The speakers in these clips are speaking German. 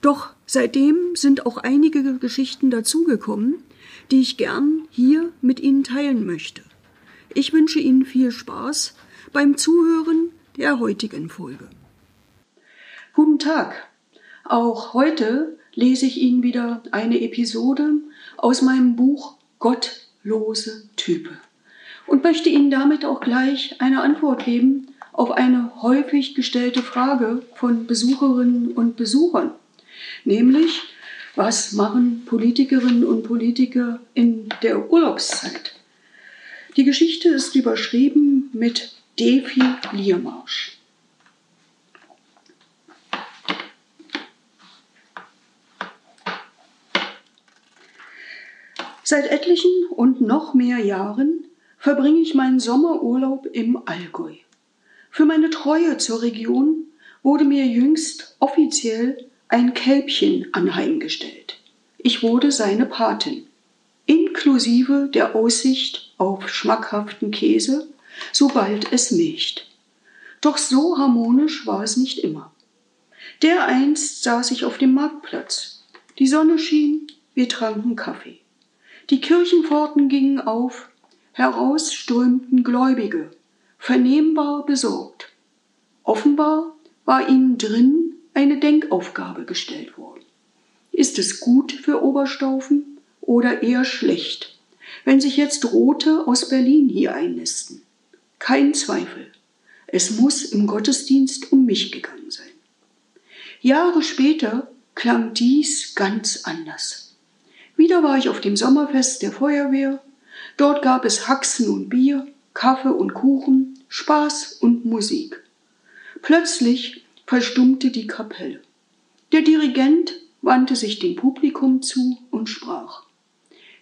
Doch seitdem sind auch einige Geschichten dazugekommen, die ich gern hier mit Ihnen teilen möchte. Ich wünsche Ihnen viel Spaß beim Zuhören der heutigen Folge. Guten Tag. Auch heute lese ich Ihnen wieder eine Episode aus meinem Buch Gottlose Type und möchte Ihnen damit auch gleich eine Antwort geben auf eine häufig gestellte Frage von Besucherinnen und Besuchern, nämlich was machen Politikerinnen und Politiker in der Urlaubszeit? Die Geschichte ist überschrieben mit Defiliermarsch. Seit etlichen und noch mehr Jahren verbringe ich meinen Sommerurlaub im Allgäu. Für meine Treue zur Region wurde mir jüngst offiziell ein Kälbchen anheimgestellt. Ich wurde seine Patin, inklusive der Aussicht auf schmackhaften Käse, sobald es milcht. Doch so harmonisch war es nicht immer. Dereinst saß ich auf dem Marktplatz. Die Sonne schien, wir tranken Kaffee. Die Kirchenpforten gingen auf, heraus strömten Gläubige, vernehmbar besorgt. Offenbar war ihnen drin eine Denkaufgabe gestellt worden. Ist es gut für Oberstaufen oder eher schlecht, wenn sich jetzt Rote aus Berlin hier einnisten? Kein Zweifel. Es muss im Gottesdienst um mich gegangen sein. Jahre später klang dies ganz anders. Wieder war ich auf dem Sommerfest der Feuerwehr. Dort gab es Haxen und Bier, Kaffee und Kuchen, Spaß und Musik. Plötzlich verstummte die Kapelle. Der Dirigent wandte sich dem Publikum zu und sprach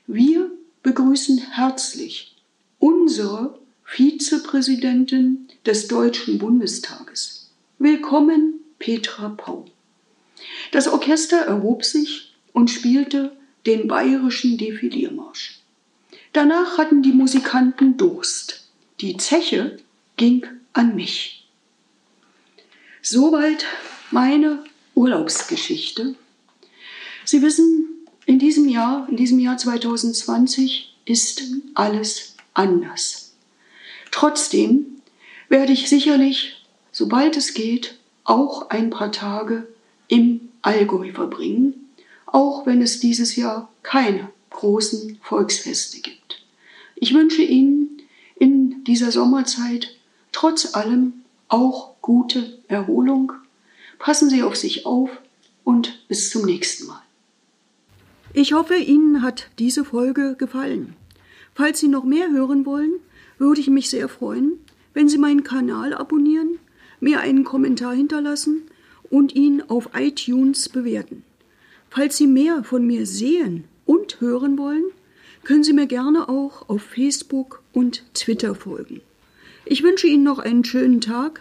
Wir begrüßen herzlich unsere Vizepräsidentin des Deutschen Bundestages. Willkommen, Petra Pau. Das Orchester erhob sich und spielte den bayerischen Defiliermarsch. Danach hatten die Musikanten Durst. Die Zeche ging an mich. Soweit meine Urlaubsgeschichte. Sie wissen, in diesem Jahr, in diesem Jahr 2020 ist alles anders. Trotzdem werde ich sicherlich, sobald es geht, auch ein paar Tage im Allgäu verbringen, auch wenn es dieses Jahr keine großen Volksfeste gibt. Ich wünsche Ihnen in dieser Sommerzeit trotz allem auch gute Erholung. Passen Sie auf sich auf und bis zum nächsten Mal. Ich hoffe, Ihnen hat diese Folge gefallen. Falls Sie noch mehr hören wollen, würde ich mich sehr freuen, wenn Sie meinen Kanal abonnieren, mir einen Kommentar hinterlassen und ihn auf iTunes bewerten. Falls Sie mehr von mir sehen und hören wollen, können Sie mir gerne auch auf Facebook und Twitter folgen. Ich wünsche Ihnen noch einen schönen Tag.